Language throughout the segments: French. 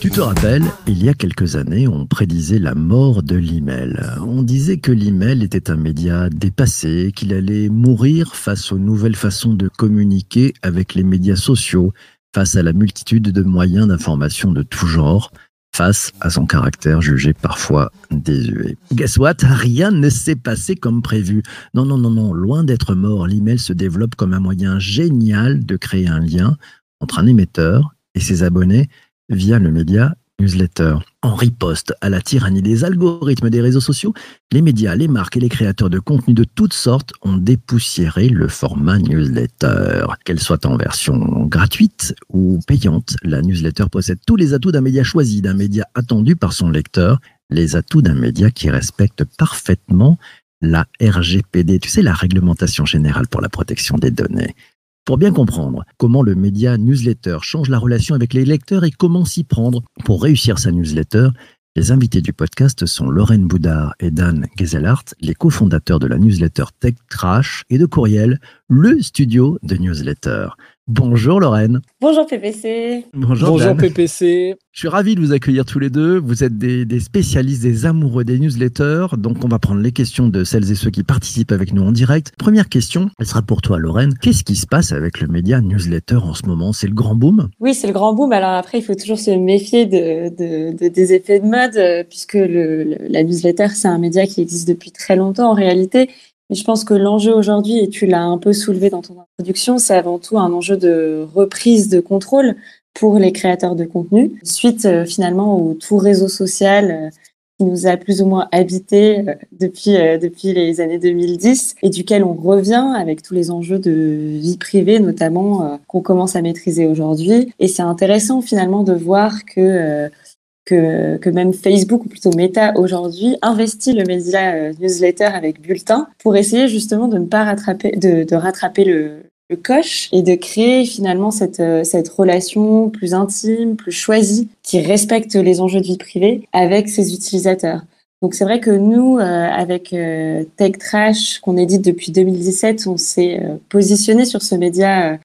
Tu te rappelles, il y a quelques années, on prédisait la mort de l'email. On disait que l'email était un média dépassé, qu'il allait mourir face aux nouvelles façons de communiquer avec les médias sociaux, face à la multitude de moyens d'information de tout genre, face à son caractère jugé parfois désuet. Guess what? Rien ne s'est passé comme prévu. Non, non, non, non, loin d'être mort, l'email se développe comme un moyen génial de créer un lien entre un émetteur et ses abonnés via le média newsletter. En riposte à la tyrannie des algorithmes des réseaux sociaux, les médias, les marques et les créateurs de contenu de toutes sortes ont dépoussiéré le format newsletter. Qu'elle soit en version gratuite ou payante, la newsletter possède tous les atouts d'un média choisi, d'un média attendu par son lecteur, les atouts d'un média qui respecte parfaitement la RGPD, tu sais, la réglementation générale pour la protection des données. Pour bien comprendre comment le média newsletter change la relation avec les lecteurs et comment s'y prendre pour réussir sa newsletter, les invités du podcast sont Lorraine Boudard et Dan Gezelhardt, les cofondateurs de la newsletter Tech Trash et de Courriel, le studio de newsletter. Bonjour Lorraine. Bonjour PPC. Bonjour, Bonjour. PPC. Je suis ravi de vous accueillir tous les deux. Vous êtes des, des spécialistes, des amoureux des newsletters. Donc, on va prendre les questions de celles et ceux qui participent avec nous en direct. Première question, elle sera pour toi, Lorraine. Qu'est-ce qui se passe avec le média newsletter en ce moment? C'est le grand boom? Oui, c'est le grand boom. Alors après, il faut toujours se méfier de, de- de- des effets de mode, euh, puisque le, le- la newsletter, c'est un média qui existe depuis très longtemps en réalité. Je pense que l'enjeu aujourd'hui, et tu l'as un peu soulevé dans ton introduction, c'est avant tout un enjeu de reprise de contrôle pour les créateurs de contenu, suite euh, finalement au tout réseau social euh, qui nous a plus ou moins habité euh, depuis, euh, depuis les années 2010 et duquel on revient avec tous les enjeux de vie privée notamment qu'on commence à maîtriser aujourd'hui. Et c'est intéressant finalement de voir que, que, que même Facebook ou plutôt Meta aujourd'hui investit le média euh, newsletter avec bulletin pour essayer justement de ne pas rattraper, de, de rattraper le, le coche et de créer finalement cette, euh, cette relation plus intime, plus choisie, qui respecte les enjeux de vie privée avec ses utilisateurs. Donc c'est vrai que nous, euh, avec euh, Tech Trash, qu'on édite depuis 2017, on s'est euh, positionné sur ce média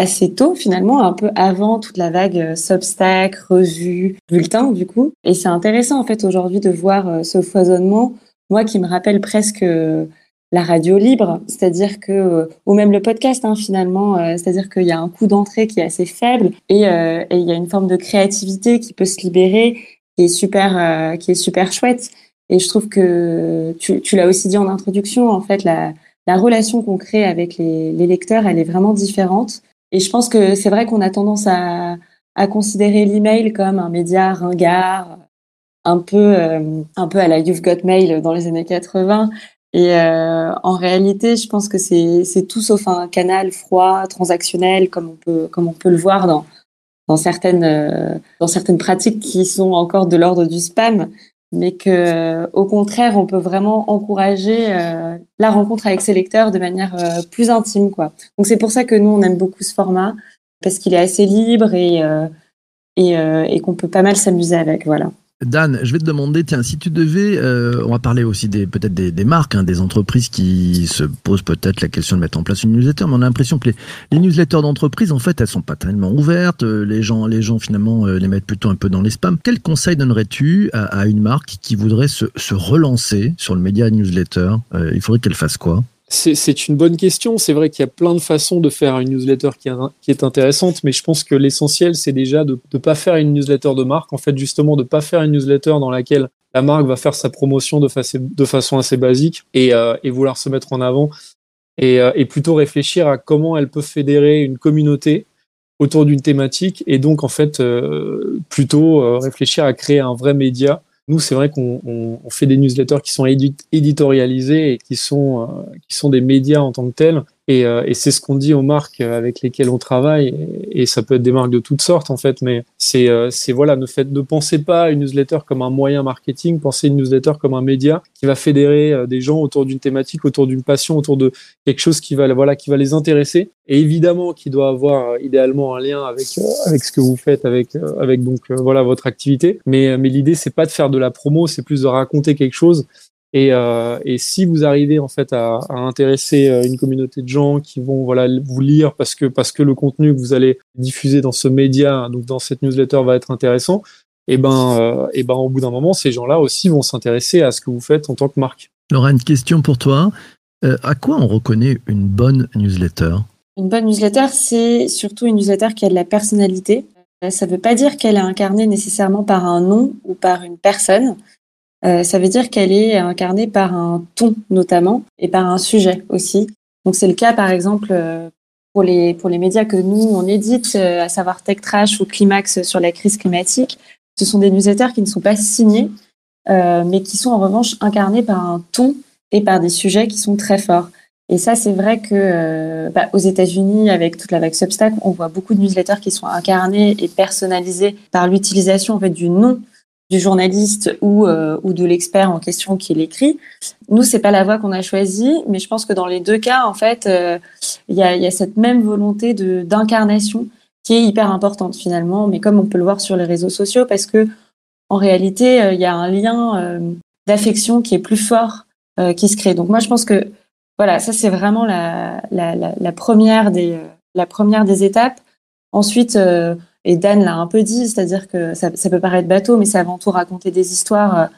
assez tôt finalement, un peu avant toute la vague euh, Substack, revue, bulletin du coup. Et c'est intéressant en fait aujourd'hui de voir euh, ce foisonnement, moi qui me rappelle presque euh, la radio libre, c'est-à-dire que, ou même le podcast hein, finalement, c'est-à-dire qu'il y a un coût d'entrée qui est assez faible et, il y a une forme de créativité qui peut se libérer, qui est super, qui est super chouette. Et je trouve que tu, l'as aussi dit en introduction, en fait, la, la relation qu'on crée avec les lecteurs, elle est vraiment différente. Et je pense que c'est vrai qu'on a tendance à, à considérer l'email comme un média ringard, un peu, euh, un peu à la You've Got Mail dans les années 80. Et euh, en réalité, je pense que c'est tout sauf un canal froid, transactionnel, comme on peut comme on peut le voir dans dans certaines euh, dans certaines pratiques qui sont encore de l'ordre du spam, mais que au contraire, on peut vraiment encourager euh, la rencontre avec ses lecteurs de manière euh, plus intime, quoi. Donc c'est pour ça que nous on aime beaucoup ce format parce qu'il est assez libre et euh, et, euh, et qu'on peut pas mal s'amuser avec, voilà. Dan, je vais te demander, tiens, si tu devais, euh, on va parler aussi des peut-être des, marques, hein, des entreprises qui se posent peut-être la question de mettre en place une newsletter, mais on a l'impression que les, newsletters d'entreprise, en fait, elles sont pas tellement ouvertes. euh, Les gens, les gens finalement euh, les mettent plutôt un peu dans les spams. Quel conseil donnerais-tu à, une marque qui voudrait se, se relancer sur le média newsletter? Euh, Il faudrait qu'elle fasse quoi? C'est une bonne question. C'est vrai qu'il y a plein de façons de faire une newsletter qui, est- intéressante, mais je pense que l'essentiel, c'est déjà de ne pas faire une newsletter de marque. En fait, justement, de pas faire une newsletter dans laquelle la marque va faire sa promotion de, façon assez basique et, euh, et vouloir se mettre en avant. Et, euh, et plutôt réfléchir à comment elle peut fédérer une communauté autour d'une thématique et donc en fait euh, plutôt réfléchir à créer un vrai média. Nous, c'est vrai qu'on on- on fait des newsletters qui sont édi- éditorialisés et euh, qui sont des médias en tant que tels. Et, euh, et c'est ce qu'on dit aux marques avec lesquelles on travaille. Et, ça peut être des marques de toutes sortes, en fait. Mais c'est, euh, voilà, ne, pensez pas une newsletter comme un moyen marketing, pensez une newsletter comme un média qui va fédérer euh, des gens autour d'une thématique, autour d'une passion, autour de quelque chose qui va, voilà, qui va les intéresser. Et évidemment, qui doit avoir euh, idéalement un lien avec, euh, avec ce que vous faites, avec, euh, avec donc, euh, voilà, votre activité. Mais, mais l'idée, c'est pas de faire de la promo, c'est plus de raconter quelque chose Et, euh, et si vous arrivez en fait à, à, intéresser euh, une communauté de gens qui vont voilà vous lire parce que parce que le contenu que vous allez diffuser dans ce média, donc dans cette newsletter, va être intéressant, et ben euh, et ben au bout d'un moment, ces gens-là aussi vont s'intéresser à ce que vous faites en tant que marque. Laura, une question pour toi. Euh, à quoi on reconnaît une bonne newsletter? Une bonne newsletter, c'est surtout une newsletter qui a de la personnalité. Ça ne veut pas dire qu'elle est incarnée nécessairement par un nom ou par une personne. Euh, ça veut dire qu'elle est incarnée par un ton notamment et par un sujet aussi. Donc c'est le cas par exemple euh, pour les pour les médias que nous on édite, euh, à savoir Tech Trash ou Climax sur la crise climatique. Ce sont des newsletters qui ne sont pas signés, euh, mais qui sont en revanche incarnés par un ton et par des sujets qui sont très forts. Et ça, c'est vrai que euh, bah, aux États-Unis, avec toute la vague Substack, on voit beaucoup de newsletters qui sont incarnés et personnalisés par l'utilisation en fait du nom du journaliste ou, euh, ou de l'expert en question qui l'écrit. Nous, c'est pas la voie qu'on a choisie, mais je pense que dans les deux cas, en fait, euh, il y, a, y, a, cette même volonté de d'incarnation qui est hyper importante finalement, mais comme on peut le voir sur les réseaux sociaux, parce que en réalité, il euh, y a un lien euh, d'affection qui est plus fort qui se crée. Donc moi, je pense que voilà, ça c'est vraiment la, la, la, la, première des la première des étapes. Ensuite, et Dan l'a un peu dit, c'est-à-dire que ça, peut paraître bateau, mais c'est avant tout raconter des histoires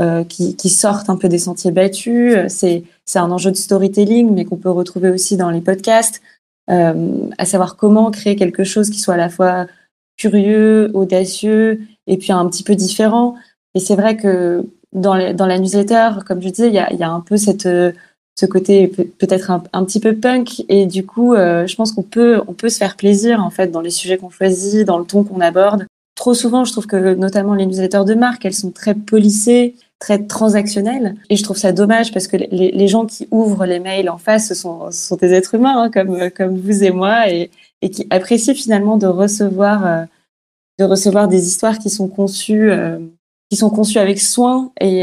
euh, qui, sortent un peu des sentiers battus. C'est, c'est un enjeu de storytelling, mais qu'on peut retrouver aussi dans les podcasts, euh, à savoir comment créer quelque chose qui soit à la fois curieux, audacieux, et puis un petit peu différent. Et c'est vrai que dans, dans la newsletter, comme je disais, il y a, y a un peu cette ce côté peut-être un, petit peu punk. Et du coup euh, je pense qu'on peut on peut se faire plaisir en fait dans les sujets qu'on choisit dans le ton qu'on aborde. Trop souvent je trouve que notamment les newsletters de marque elles sont très polissées très transactionnelles. Et je trouve ça dommage parce que les, les gens qui ouvrent les mails en face ce sont, sont des êtres humains hein, comme comme vous et moi et, qui apprécient finalement de recevoir euh, de recevoir des histoires qui sont conçues euh, qui sont conçues avec soin et,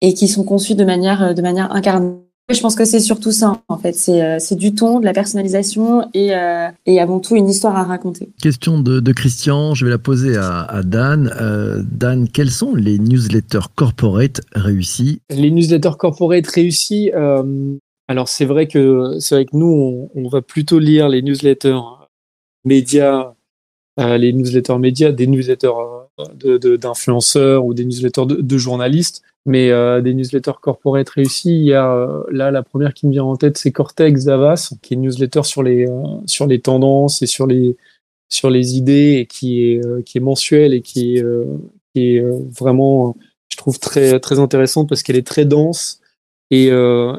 et qui sont conçues de manière, de manière incarnée. Je pense que c'est surtout ça, en fait. C'est, euh, c'est du ton, de la personnalisation et, euh, et avant tout une histoire à raconter. Question de, de Christian, je vais la poser à, à Dan. Euh, Dan, quels sont les newsletters corporate réussis? Les newsletters corporate réussis, euh, alors c'est vrai que c'est vrai que nous, on, on va plutôt lire les newsletters médias, euh, les newsletters médias, des newsletters d'influenceurs de, de, ou des newsletters de, de journalistes mais euh, des newsletters corporate réussis. Il y a euh, là la première qui me vient en tête, c'est Cortex Davas, qui est une newsletter sur les euh, sur les tendances et sur les sur les idées et qui est euh, qui est mensuelle et qui est qui est vraiment je trouve très très intéressante parce qu'elle est très dense et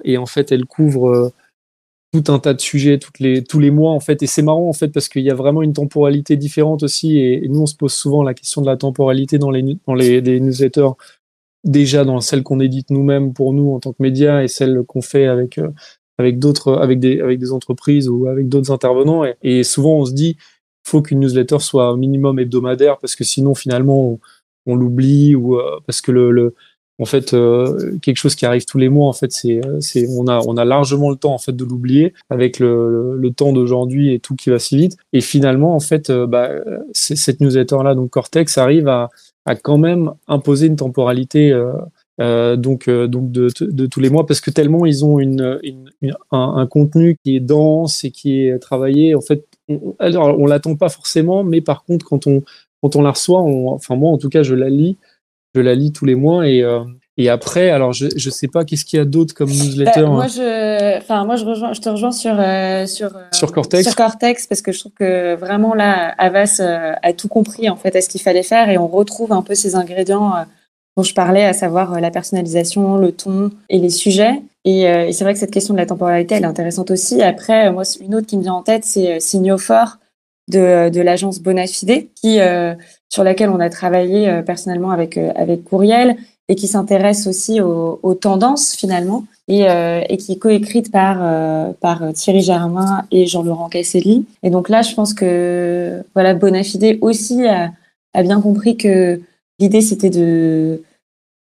et en fait elle couvre tout un tas de sujets toutes les, tous les mois en fait et c'est marrant en fait parce qu'il y a vraiment une temporalité différente aussi et, et, nous on se pose souvent la question de la temporalité dans les dans les, les newsletters déjà dans celle qu'on édite nous-mêmes pour nous en tant que médias et celle qu'on fait avec euh, avec d'autres avec des avec des entreprises ou avec d'autres intervenants. Et, souvent on se dit faut qu'une newsletter soit au minimum hebdomadaire parce que sinon finalement on, on l'oublie ou euh, parce que le, le en fait euh, quelque chose qui arrive tous les mois en fait c'est c'est on a on a largement le temps en fait de l'oublier avec le, le, temps d'aujourd'hui et tout qui va si vite. Et finalement en fait euh, bah, cette newsletter là donc Cortex arrive à a quand même imposé une temporalité euh, euh, donc euh, donc de, de, tous les mois parce que tellement ils ont une, une, une un, un, contenu qui est dense et qui est travaillé en fait on, alors on l'attend pas forcément mais par contre quand on quand on la reçoit on, enfin moi en tout cas je la lis je la lis tous les mois et euh, et après, alors je je sais pas qu'est-ce qu'il y a d'autre comme newsletter. Bah, moi je, enfin moi je rejoins, je te rejoins sur euh, sur sur Cortex? Sur Cortex parce que je trouve que vraiment là Avas euh, a tout compris en fait à ce qu'il fallait faire et on retrouve un peu ces ingrédients euh, dont je parlais, à savoir la personnalisation, le ton et les sujets. Et, et c'est vrai que cette question de la temporalité elle est intéressante aussi. Après, moi une autre qui me vient en tête c'est Signofort de de l'agence Bonafide qui sur laquelle on a travaillé personnellement avec avec Courriel et qui s'intéresse aussi aux, tendances finalement et, euh, et qui est coécrite par euh, par Thierry Germain et Jean-Laurent Casselli. Et donc là, je pense que voilà Bonafide aussi a, bien compris que l'idée c'était de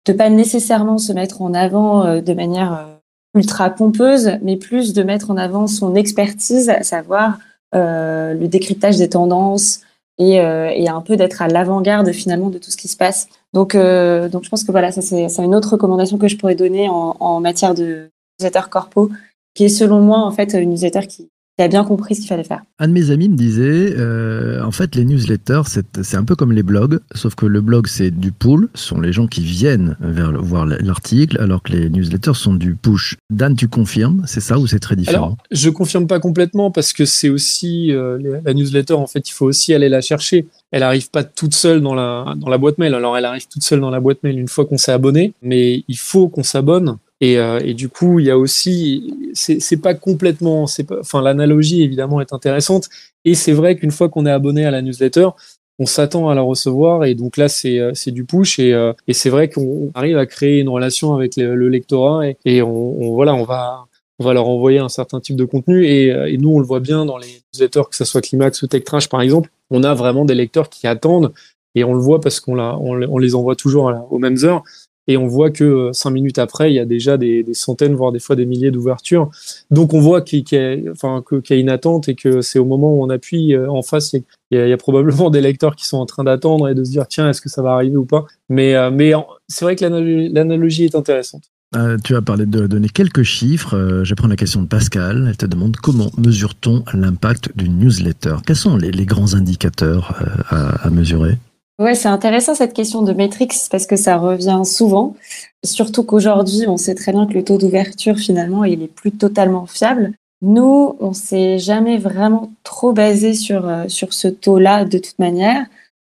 de pas nécessairement se mettre en avant euh, de manière euh, ultra pompeuse, mais plus de mettre en avant son expertise, à savoir euh, le décryptage des tendances, et, euh, et un peu d'être à l'avant-garde finalement de tout ce qui se passe. Donc, euh, je pense que voilà, ça c'est une autre recommandation que je pourrais donner en, en matière de newsletter corpo, qui est selon moi en fait une newsletter qui, qui a bien compris ce qu'il fallait faire. Un de mes amis me disait, euh, en fait, les newsletters, c'est c'est un peu comme les blogs, sauf que le blog, c'est du pull, ce sont les gens qui viennent vers le- voir l'article, alors que les newsletters sont du push. Dan, tu confirmes C'est ça ou c'est très différent? Alors, je confirme pas complètement parce que c'est aussi euh, la newsletter. En fait, il faut aussi aller la chercher. Elle arrive pas toute seule dans la dans la boîte mail. Alors, elle arrive toute seule dans la boîte mail une fois qu'on s'est abonné, mais il faut qu'on s'abonne. Et, euh, et du coup, il y a aussi, c'est pas complètement, c'est enfin, l'analogie évidemment est intéressante. Et c'est vrai qu'une fois qu'on est abonné à la newsletter, on s'attend à la recevoir. Et donc là c'est euh, du push. Et, euh, et c'est vrai qu'on arrive à créer une relation avec le, le lectorat. Et, on, on- voilà on va on va leur envoyer un certain type de contenu. Et, euh, et nous on le voit bien dans les newsletters que ce soit Climax ou TechTrash par exemple on a vraiment des lecteurs qui attendent. Et on le voit parce qu'on on, on les envoie toujours aux mêmes heures et on voit que euh, cinq minutes après il y a déjà des, centaines voire des fois des milliers d'ouvertures. Donc on voit qu'il y, a- une attente et que c'est au moment où on appuie euh, en face il y a- probablement des lecteurs qui sont en train d'attendre et de se dire tiens est-ce que ça va arriver ou pas? Mais euh, c'est vrai que l'analo- l'analogie est intéressante. Tu as parlé de donner quelques chiffres. Euh, prendre la question de Pascal. Elle te demande comment mesure-t-on l'impact d'une newsletter? Quels sont les, grands indicateurs à mesurer? Ouais, c'est intéressant cette question de métriques parce que ça revient souvent. Surtout qu'aujourd'hui, on sait très bien que le taux d'ouverture, finalement, il est plus totalement fiable. Nous, on s'est jamais vraiment trop basé sur, euh, sur ce taux-là de toute manière,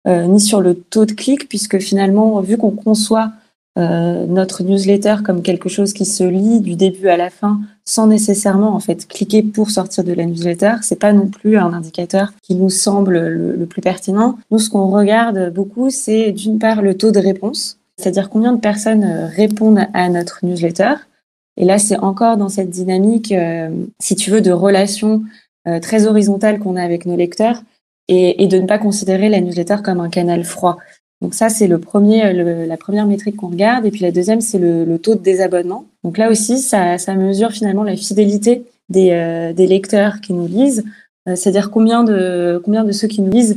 euh, ni sur le taux de clic, puisque finalement, vu qu'on conçoit notre newsletter comme quelque chose qui se lit du début à la fin, sans nécessairement en fait cliquer pour sortir de la newsletter, c'est pas non plus un indicateur qui nous semble le, plus pertinent. Nous, ce qu'on regarde beaucoup, c'est d'une part le taux de réponse, c'est-à-dire combien de personnes euh, répondent à notre newsletter. Et là, c'est encore dans cette dynamique, euh, si tu veux, de relation euh, très horizontale qu'on a avec nos lecteurs et de ne pas considérer la newsletter comme un canal froid. Donc ça, c'est le premier, le- la première métrique qu'on regarde. Et puis la deuxième, c'est le, le taux de désabonnement. Donc là aussi, ça, ça mesure finalement la fidélité des, euh, des lecteurs qui nous lisent. Euh, C'est-à-dire combien de, combien de ceux qui nous lisent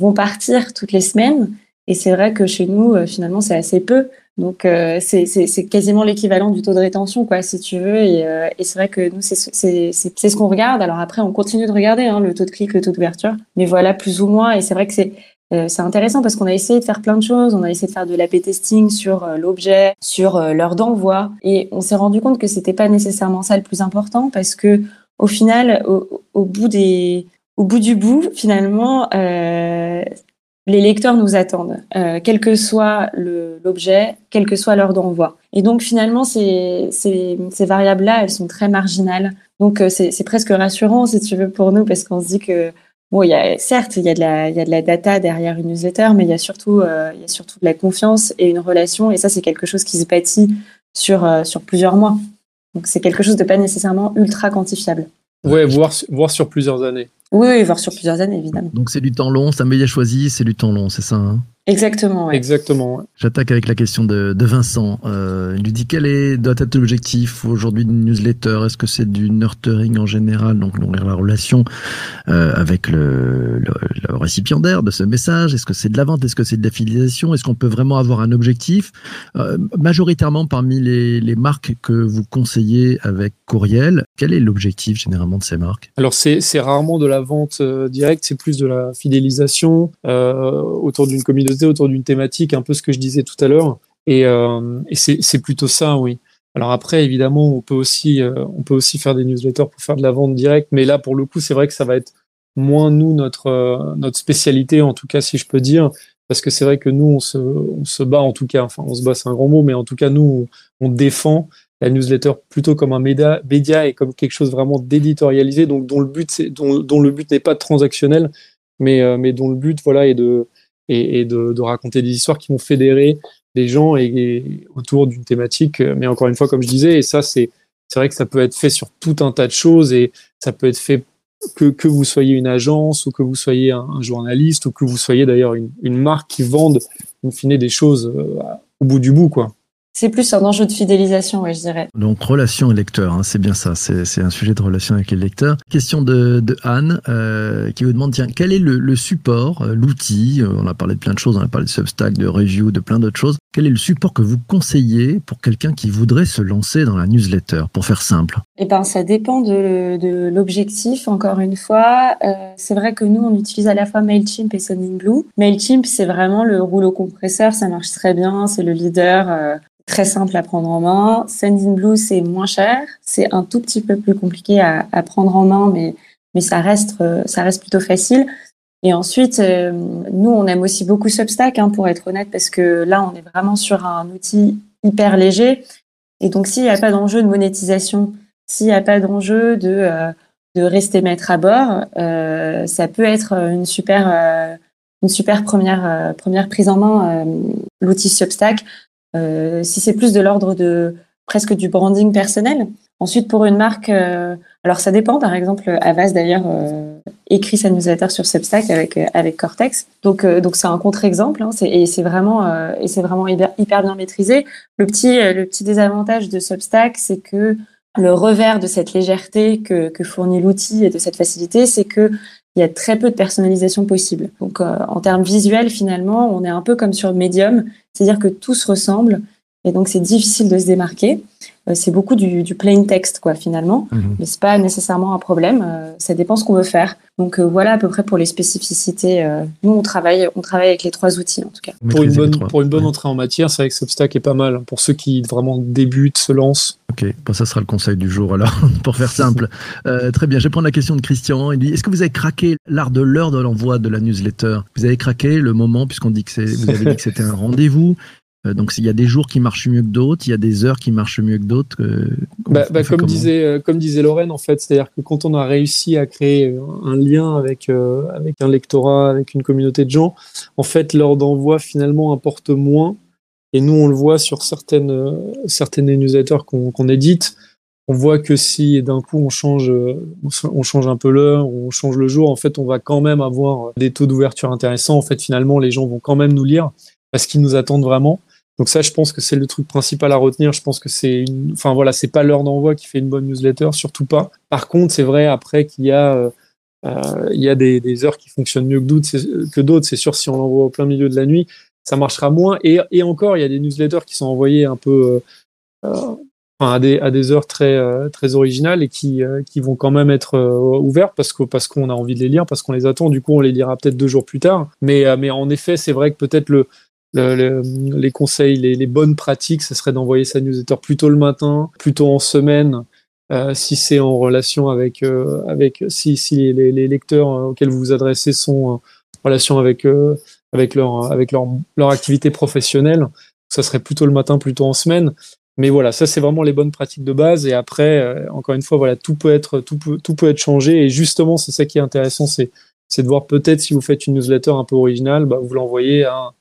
vont partir toutes les semaines. Et c'est vrai que chez nous, euh, finalement, c'est assez peu. Donc euh, c'est quasiment l'équivalent du taux de rétention, quoi, si tu veux. Et, euh, et c'est vrai que nous, c'est ce qu'on regarde. Alors après, on continue de regarder hein, le taux de clic, le taux d'ouverture. Mais voilà, plus ou moins. Et c'est vrai que c'est euh, c'est intéressant parce qu'on a essayé de faire plein de choses. On a essayé de faire de l'AP testing sur euh, l'objet, sur euh, l'heure d'envoi, et on s'est rendu compte que c'était pas nécessairement ça le plus important parce que au final, au, bout du bout, finalement, les lecteurs nous attendent, quel que soit l'objet, quelle que soit l'heure d'envoi. Et donc finalement, ces, variables-là, elles sont très marginales. Donc c'est presque rassurant, si tu veux, pour nous, parce qu'on se dit que Bon, il y a, certes, il y a, de la, il y a de la data derrière une newsletter, mais il y, a surtout, euh, il y a surtout de la confiance et une relation. Et ça, c'est quelque chose qui se bâtit sur, euh, sur plusieurs mois. Donc, c'est quelque chose de pas nécessairement ultra quantifiable. ouais voir voir sur plusieurs années Oui, oui, voire sur plusieurs années, évidemment. Donc c'est du temps long, c'est un média choisi, c'est du temps long, c'est ça hein? Exactement, ouais. exactement ouais. J'attaque avec la question de, de Vincent. Euh, il lui dit quel est, doit être l'objectif aujourd'hui d'une newsletter? Est-ce que c'est du nurturing en général, donc, donc la relation euh, avec le, le, le récipiendaire de ce message? Est-ce que c'est de la vente? Est-ce que c'est de la fidélisation Est-ce qu'on peut vraiment avoir un objectif? Euh, Majoritairement parmi les, les marques que vous conseillez avec Courriel, quel est l'objectif généralement de ces marques? Alors c'est c'est rarement de la vente euh, directe, c'est plus de la fidélisation euh, autour d'une communauté, autour d'une thématique, un peu ce que je disais tout à l'heure. Et, euh, c'est plutôt ça, oui. Alors après, évidemment, on peut aussi euh, on peut aussi faire des newsletters pour faire de la vente directe, mais là pour le coup, c'est vrai que ça va être moins nous notre euh, notre spécialité, en tout cas si je peux dire, parce que c'est vrai que nous on se on se bat en tout cas, enfin on se bat c'est un grand mot, mais en tout cas nous on, défend la newsletter plutôt comme un média, média et comme quelque chose vraiment d'éditorialisé, donc dont le but dont, dont le but n'est pas transactionnel, mais euh, mais dont le but voilà est de et, de, raconter des histoires qui vont fédérer des gens autour d'une thématique. Mais encore une fois, comme je disais, et ça c'est vrai que ça peut être fait sur tout un tas de choses et ça peut être fait que, vous soyez une agence ou que vous soyez un, journaliste ou que vous soyez d'ailleurs une, une marque qui vende in fine des choses euh, au bout du bout quoi. C'est plus un enjeu de fidélisation, ouais, je dirais. Donc, relation lecteur, hein, c'est bien ça. C'est un sujet de relation avec les lecteurs. Question de, de Anne, euh, qui vous demande, tiens, quel est le, le support, euh, l'outil euh, On a parlé de plein de choses, on a parlé de Substack, de review, de plein d'autres choses. Quel est le support que vous conseillez pour quelqu'un qui voudrait se lancer dans la newsletter, pour faire simple? Eh ben, ça dépend de, de l'objectif, encore une fois. Euh, c'est vrai que nous, on utilise à la fois MailChimp et Sendinblue. MailChimp, c'est vraiment le rouleau compresseur, ça marche très bien, c'est le leader. Euh, très simple à prendre en main. Sendinblue, c'est moins cher, c'est un tout petit peu plus compliqué à, prendre en main, mais, mais ça, reste, euh, ça reste plutôt facile. Et ensuite, euh, nous, on aime aussi beaucoup Substack, hein, pour être honnête, parce que là, on est vraiment sur un outil hyper léger. Et donc, s'il n'y a pas d'enjeu de monétisation, s'il n'y a pas d'enjeu de, euh, de rester maître à bord, ça peut être une super, une super première, première prise en main, l'outil Substack. Si c'est plus de l'ordre de presque du branding personnel. Ensuite, pour une marque, alors ça dépend. Par exemple, Avas d'ailleurs écrit sa newsletter sur Substack avec Cortex. Donc donc c'est un contre-exemple hein, et c'est vraiment hyper, bien maîtrisé. Le petit désavantage de Substack, c'est que le revers de cette légèreté que fournit l'outil et de cette facilité, c'est que il y a très peu de personnalisation possible. Donc, euh, en termes visuels, finalement, on est un peu comme sur Medium, c'est-à-dire que tout se ressemble et donc c'est difficile de se démarquer. Euh, c'est beaucoup du, du, plain text, quoi, finalement, mmh. mais c'est pas nécessairement un problème. Euh, ça dépend ce qu'on veut faire. Donc euh, voilà à peu près pour les spécificités. Euh, nous, on travaille, on travaille avec les trois outils en tout cas. Pour une bonne, pour une bonne ouais. entrée en matière, c'est vrai que Substack est pas mal pour ceux qui vraiment débutent, se lancent. Ok, bon, ça sera le conseil du jour alors, pour faire simple. Euh, très bien, je vais prendre la question de Christian. Il dit Est-ce que vous avez craqué l'art de l'heure de l'envoi de la newsletter? Vous avez craqué le moment, puisqu'on dit que c'est, vous avez dit que c'était un rendez-vous. Euh, donc il y a des jours qui marchent mieux que d'autres, il y a des heures qui marchent mieux que d'autres. Euh, bah, bah, comme disait euh, comme disait Lorraine en fait, c'est-à-dire que quand on a réussi à créer un lien avec euh, avec un lectorat, avec une communauté de gens, en fait l'heure d'envoi finalement importe moins. Et nous on le voit sur certaines certaines newsletters qu'on qu'on édite, on voit que si d'un coup on change on change un peu l'heure, on change le jour, en fait on va quand même avoir des taux d'ouverture intéressants. En fait finalement les gens vont quand même nous lire parce qu'ils nous attendent vraiment. Donc ça, je pense que c'est le truc principal à retenir. Je pense que c'est une, enfin voilà, c'est pas l'heure d'envoi qui fait une bonne newsletter, surtout pas. Par contre, c'est vrai après qu'il y a, euh, euh, il y a des, des, heures qui fonctionnent mieux que d'autres. C'est sûr. Si on l'envoie au plein milieu de la nuit, ça marchera moins. Et, et encore, il y a des newsletters qui sont envoyés un peu, euh, à des, à des heures très, très originales et qui, qui vont quand même être ouvertes parce que parce qu'on a envie de les lire, parce qu'on les attend. Du coup, on les lira peut-être deux jours plus tard. Mais, mais en effet, c'est vrai que peut-être le le, le, les conseils, les, les, bonnes pratiques, ce serait d'envoyer sa newsletter plutôt le matin, plutôt en semaine, euh, si c'est en relation avec, euh, avec si, si les, les, lecteurs auxquels vous vous adressez sont en relation avec, euh, avec, leur, avec leur, leur activité professionnelle, ça serait plutôt le matin, plutôt en semaine. Mais voilà, ça c'est vraiment les bonnes pratiques de base. Et après, euh, encore une fois, voilà, tout peut être, tout peut, tout peut être changé. Et justement, c'est ça qui est intéressant, c'est, c'est de voir peut-être si vous faites une newsletter un peu originale, bah, vous l'envoyez à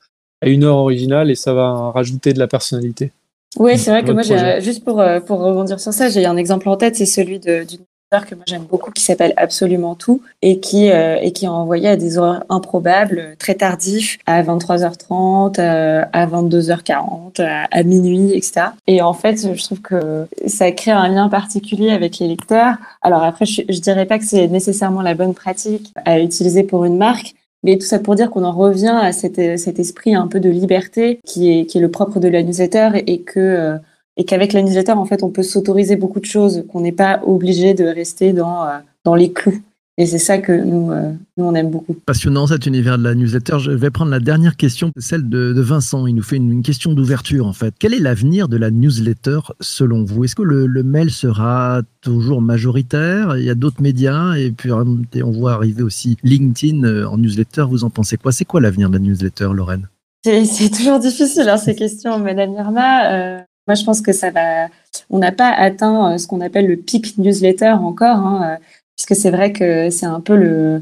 à une heure originale et ça va rajouter de la personnalité. Oui, c'est vrai que moi, juste pour, euh, pour rebondir sur ça, j'ai un exemple en tête, c'est celui d'une que moi j'aime beaucoup qui s'appelle Absolument Tout et qui euh, et qui a envoyé à des horaires improbables, très tardifs, à 23h30, euh, à 22h40, à, à, minuit, etc. Et en fait, je trouve que ça crée un lien particulier avec les lecteurs. Alors après, je, je dirais pas que c'est nécessairement la bonne pratique à utiliser pour une marque, mais tout ça pour dire qu'on en revient à cet, cet, esprit un peu de liberté qui est, le propre de la newsletter euh, et qu'avec la newsletter, en fait, on peut s'autoriser beaucoup de choses, qu'on n'est pas obligé de rester dans, euh, dans les clous. Et c'est ça que nous, euh, nous, on aime beaucoup. Passionnant cet univers de la newsletter. Je vais prendre la dernière question, celle de, de Vincent. Il nous fait une, une question d'ouverture, en fait. Quel est l'avenir de la newsletter selon vous? Est-ce que le, le, mail sera toujours majoritaire? Il y a d'autres médias et puis on voit arriver aussi LinkedIn euh, en newsletter. Vous en pensez quoi? C'est quoi l'avenir de la newsletter, Lorraine? C'est toujours difficile, hein, ces questions, Madame Irma. Euh, moi, je pense que ça va. On n'a pas atteint ce qu'on appelle le pic newsletter encore. Hein puisque c'est vrai que c'est un peu le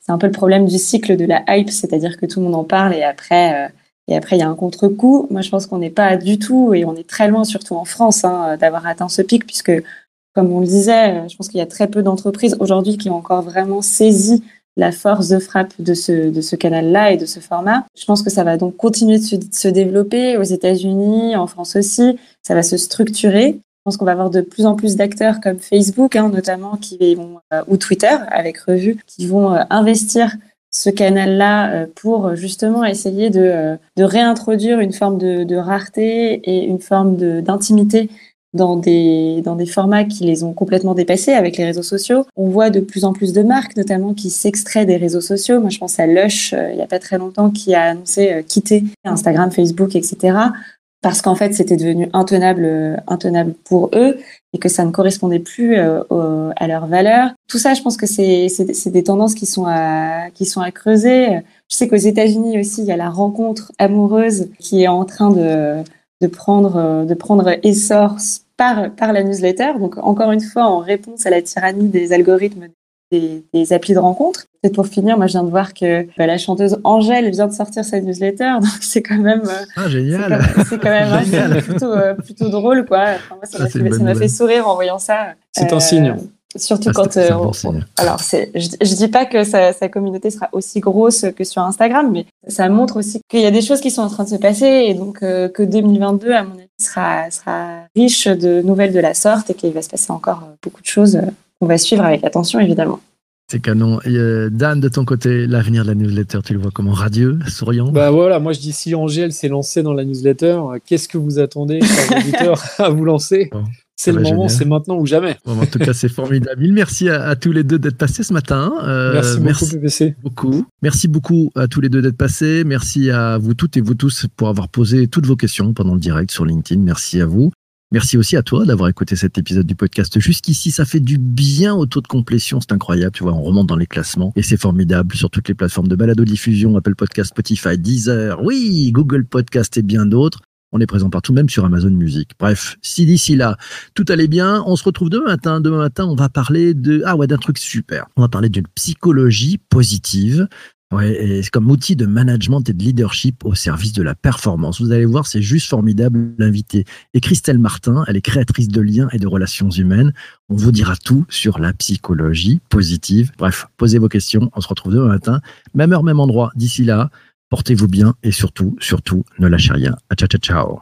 c'est un peu le problème du cycle de la hype, c'est-à-dire que tout le monde en parle et après euh, et après il y a un contre-coup. Moi, je pense qu'on n'est pas du tout et on est très loin, surtout en France, hein, d'avoir atteint ce pic, puisque comme on le disait, je pense qu'il y a très peu d'entreprises aujourd'hui qui ont encore vraiment saisi la force de frappe de ce, de ce canal-là et de ce format. Je pense que ça va donc continuer de se développer aux États-Unis, en France aussi. Ça va se structurer. Je pense qu'on va avoir de plus en plus d'acteurs comme Facebook, hein, notamment, qui vont, euh, ou Twitter avec Revue, qui vont euh, investir ce canal-là euh, pour justement essayer de, réintroduire une forme de, rareté et une forme d'intimité dans des, dans des formats qui les ont complètement dépassés avec les réseaux sociaux. On voit de plus en plus de marques, notamment, qui s'extraient des réseaux sociaux. Moi, je pense à Lush, il n'y a pas très longtemps, qui a annoncé quitter Instagram, Facebook, etc. Parce qu'en fait, c'était devenu intenable, euh, intenable pour eux et que ça ne correspondait plus euh, à leurs valeurs. Tout ça, je pense que c'est des tendances qui sont à qui sont à creuser. Je sais qu'aux États-Unis aussi, il y a la rencontre amoureuse qui est en train de de prendre euh, de prendre essor par par la newsletter. Donc encore une fois, en réponse à la tyrannie des algorithmes des, des applis de rencontre. Peut-être pour finir, moi je viens de voir que bah, la chanteuse Angèle vient de sortir sa newsletter, donc c'est quand même euh, Ah, c'est génial. quand même- c'est quand même Génial. assez- plutôt, euh, plutôt drôle, quoi. Enfin, moi, ça Ah, m'a fait, sourire en voyant ça. C'est un signe. Surtout Ah, quand. euh, bon on- alors, je, je dis pas que sa, sa communauté sera aussi grosse que sur Instagram, mais ça montre aussi qu'il y a des choses qui sont en train de se passer et donc euh, que 2022, à mon avis, sera, sera riche de nouvelles de la sorte et qu'il va se passer encore euh, beaucoup de choses euh, qu'on va suivre avec attention, évidemment. C'est canon. Et, euh, Dan, de ton côté, l'avenir de la newsletter, tu le vois comment Radieux, souriant Bah voilà, moi je dis si Angèle s'est lancée dans la newsletter, euh, qu'est-ce que vous attendez, chers auditeurs, à vous lancer Bon, C'est le moment, c'est maintenant ou jamais. Bon, en tout cas, c'est formidable. Mille merci à, à tous les deux d'être passés ce matin. Euh, merci beaucoup, PPC. beaucoup. Merci beaucoup à tous les deux d'être passés. Merci à vous toutes et vous tous pour avoir posé toutes vos questions pendant le direct sur LinkedIn. Merci à vous. Merci aussi à toi d'avoir écouté cet épisode du podcast jusqu'ici. Ça fait du bien au taux de complétion. C'est incroyable. Tu vois, on remonte dans les classements et c'est formidable sur toutes les plateformes de balado diffusion, Apple Podcast, Spotify, Deezer, oui, Google Podcast et bien d'autres. On est présent partout, même sur Amazon Music. Bref, si d'ici là, tout allait bien, on se retrouve demain matin. Demain matin, on va parler de, ah ouais, d'un truc super. On va parler d'une psychologie positive. Ouais, et c'est comme outil de management et de leadership au service de la performance. Vous allez voir, c'est juste formidable l'invité. Et Christelle Martin, elle est créatrice de liens et de relations humaines. On vous dira tout sur la psychologie positive. Bref, posez vos questions. On se retrouve demain matin, même heure, même endroit. D'ici là, portez-vous bien et surtout, surtout, ne lâchez rien. Ciao, ciao, ciao.